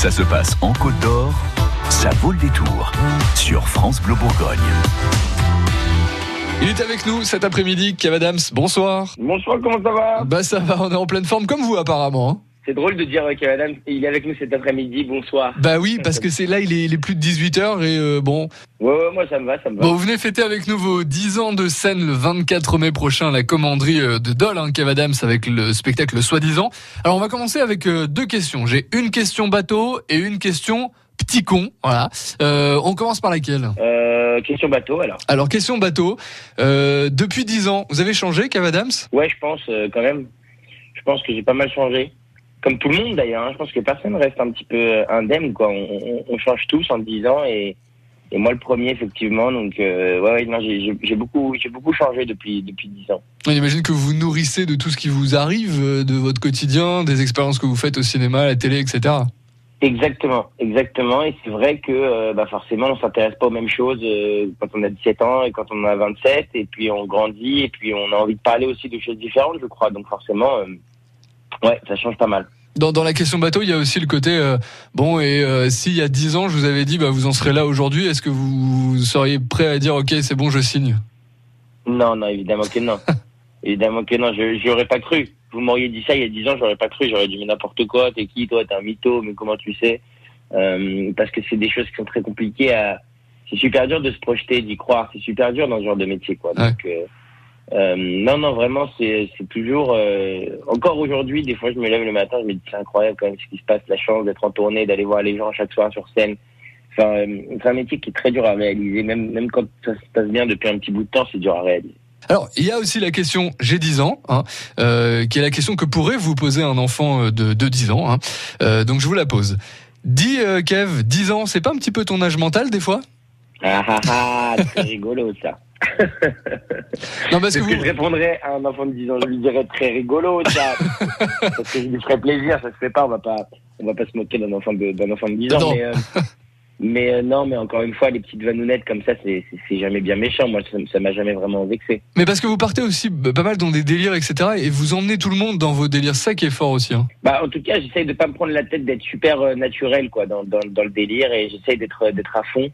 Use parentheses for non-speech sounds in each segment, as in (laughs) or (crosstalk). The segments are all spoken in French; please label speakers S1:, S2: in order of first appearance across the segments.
S1: Ça se passe en Côte d'Or, ça vaut le détour sur France Bleu Bourgogne.
S2: Il est avec nous cet après-midi, Kev Adams. Bonsoir.
S3: Bonsoir, comment ça va?
S2: Bah ça va, on est en pleine forme comme vous apparemment.
S3: C'est drôle de dire Adams, il est avec nous cet après-midi, bonsoir.
S2: Bah oui, parce que c'est là, il est, il est plus de 18h et euh, bon.
S3: Ouais, ouais, moi ça me va, ça me va.
S2: Bon, vous venez fêter avec nous vos 10 ans de scène le 24 mai prochain à la commanderie euh, de Dole, hein, Kev Adams, avec le spectacle Soi-disant. Alors on va commencer avec euh, deux questions. J'ai une question bateau et une question petit con. Voilà. Euh, on commence par laquelle?
S3: Euh, question bateau alors.
S2: Alors question bateau. Euh, depuis 10 ans, vous avez changé, Kev Adams?
S3: Ouais, je pense euh, quand même. Je pense que j'ai pas mal changé. Comme tout le monde d'ailleurs, hein. je pense que personne reste un petit peu euh, indemne, quoi. On, on- on change tous en 10 ans et, et moi le premier effectivement. Donc euh, ouais, ouais, non, j'ai- beaucoup, j'ai beaucoup changé depuis depuis 10 ans.
S2: On imagine que vous nourrissez de tout ce qui vous arrive, euh, de votre quotidien, des expériences que vous faites au cinéma, à la télé, etc.
S3: Exactement, exactement. Et c'est vrai que euh, bah forcément, on s'intéresse pas aux mêmes choses euh, quand on a 17 ans et quand on a 27. Et puis on grandit et puis on a envie de parler aussi de choses différentes, je crois. Donc forcément, euh, ouais, ça change pas mal.
S2: Dans, dans la question bateau, il y a aussi le côté euh, bon et euh, s'il y a 10 ans, je vous avais dit bah vous en serez là aujourd'hui, est-ce que vous seriez prêt à dire OK, c'est bon, je signe?
S3: Non, non, évidemment que non. (laughs) évidemment que non, je j'y aurais pas cru. Vous m'auriez dit ça il y a 10 ans, j'aurais pas cru. J'aurais dit mais n'importe quoi, t'es qui toi, t'es un mytho, mais comment tu sais? Euh, Parce que c'est des choses qui sont très compliquées à. C'est super dur de se projeter, d'y croire. C'est super dur dans ce genre de métier, quoi. Donc euh, non, non, vraiment, c'est toujours. euh, encore aujourd'hui, des fois, je me lève le matin, je me dis c'est incroyable quand même ce qui se passe, la chance d'être en tournée, d'aller voir les gens chaque soir sur scène. Enfin, euh, c'est un métier qui est très dur à réaliser, même même quand ça se passe bien depuis un petit bout de temps, c'est dur à réaliser.
S2: Alors, il y a aussi la question j'ai 10 ans, hein, qui est la question que pourrait vous poser un enfant de, de 10 ans. hein. Donc je vous la pose. Dis Kev, 10 ans, c'est pas un petit peu ton âge mental des fois?
S3: Ah ah ah, c'est (laughs) rigolo ça. (laughs)
S2: Non parce que
S3: ce que je
S2: vous
S3: répondrais à un enfant de 10 ans, je lui dirais très rigolo ça. (laughs) Parce que je lui ferais plaisir, ça se fait pas, on va pas, on va pas se moquer d'un enfant de, d'un enfant de 10 ans.
S2: Non.
S3: Mais, euh, (laughs) mais euh, non, mais encore une fois, les petites vanounettes comme ça, c'est, jamais bien méchant. Moi, ça, m'a jamais vraiment vexé.
S2: Mais parce que vous partez aussi b- pas mal dans des délires, etc. Et vous emmenez tout le monde dans vos délires. Ça qui est fort aussi. Hein.
S3: Bah, en tout cas, j'essaye de pas me prendre la tête, d'être super euh, naturel, quoi, dans, dans, dans le délire, et j'essaye d'être, d'être à fond.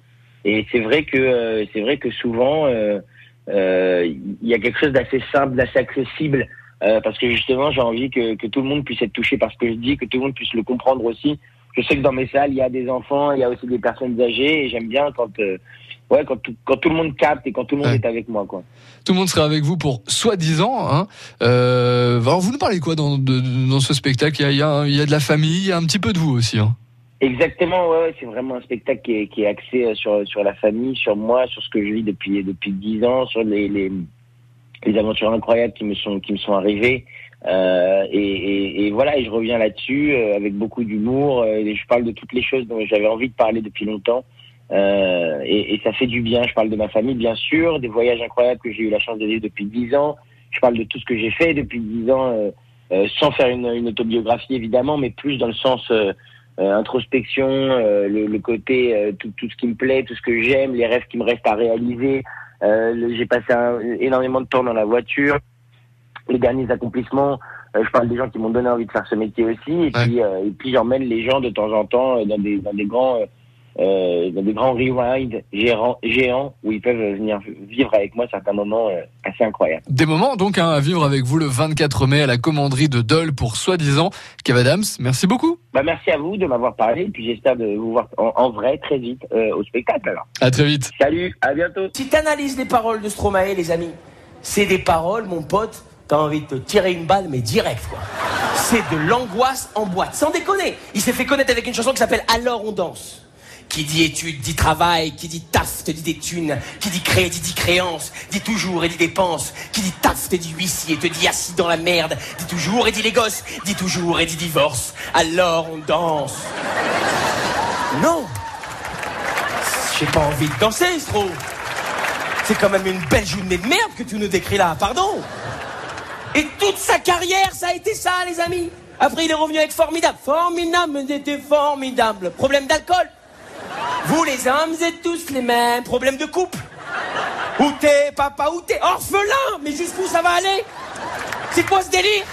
S3: Et c'est vrai que, euh, c'est vrai que souvent, euh, euh, il y a quelque chose d'assez simple, d'assez accessible, euh, parce que justement, j'ai envie que, que tout le monde puisse être touché par ce que je dis, que tout le monde puisse le comprendre aussi. Je sais que dans mes salles, il y a des enfants, il y a aussi des personnes âgées, et j'aime bien quand, euh, ouais, quand tout, quand tout le monde capte et quand tout le monde
S2: Ouais.
S3: est avec moi, quoi.
S2: Tout le monde sera avec vous pour soi-disant. Hein. Euh, alors vous nous parlez quoi dans, de- dans ce spectacle? Il y, a, il, y a, un- il y a de la famille, il y a un petit peu de vous aussi. Hein.
S3: Exactement, ouais, ouais, c'est vraiment un spectacle qui est, qui est axé euh, sur sur la famille, sur moi, sur ce que je vis depuis depuis dix ans, sur les, les les aventures incroyables qui me sont qui me sont arrivées. Euh, et, et, voilà, et je reviens là-dessus euh, avec beaucoup d'humour. euh, et je parle de toutes les choses dont j'avais envie de parler depuis longtemps. Euh, et, et ça fait du bien. Je parle de ma famille, bien sûr, des voyages incroyables que j'ai eu la chance de vivre depuis dix ans. Je parle de tout ce que j'ai fait depuis dix ans, euh, sans faire une, une autobiographie évidemment, mais plus dans le sens introspection, euh, le, le côté euh, tout, tout ce qui me plaît, tout ce que j'aime, les rêves qui me restent à réaliser. Euh, J'ai passé un- énormément de temps dans la voiture, les derniers accomplissements. Euh, je parle des gens qui m'ont donné envie de faire ce métier aussi, et
S2: Ouais.
S3: puis euh, et puis j'emmène les gens de temps en temps euh, dans des dans des grands euh, euh, dans des grands rewinds géants, géants où ils peuvent venir vivre avec moi certains moments euh, assez incroyables.
S2: Des moments donc hein, à vivre avec vous le 24 mai à la commanderie de Dole pour soi-disant. Kev Adams, merci beaucoup.
S3: Bah merci à vous de m'avoir parlé, et puis j'espère de vous voir en, en vrai très vite euh, au spectacle alors.
S2: À très vite.
S3: Salut, à bientôt.
S4: Si t'analyses les paroles de Stromae, les amis, c'est des paroles, mon pote, t'as envie de te tirer une balle, mais direct, quoi. C'est de l'angoisse en boîte, sans déconner. Il s'est fait connaître avec une chanson qui s'appelle Alors on danse. Qui dit études, dit travail, qui dit taf, te dit des thunes, qui dit crédit, dit créance, dit toujours et dit dépense, qui dit taf, te dit huissier, te dit assis dans la merde, dit toujours et dit les gosses, dit toujours et dit divorce. Alors on danse. Non J'ai pas envie de danser, Stro. C'est quand même une belle journée de merde que tu nous décris là, pardon. Et toute sa carrière, ça a été ça, les amis. Après, il est revenu avec formidable. Formidable, mais c'était formidable. Problème d'alcool. Vous, les hommes, êtes tous les mêmes. Problème de couple. Où t'es, papa, où t'es? Orphelin Mais jusqu'où ça va aller? C'est quoi ce délire?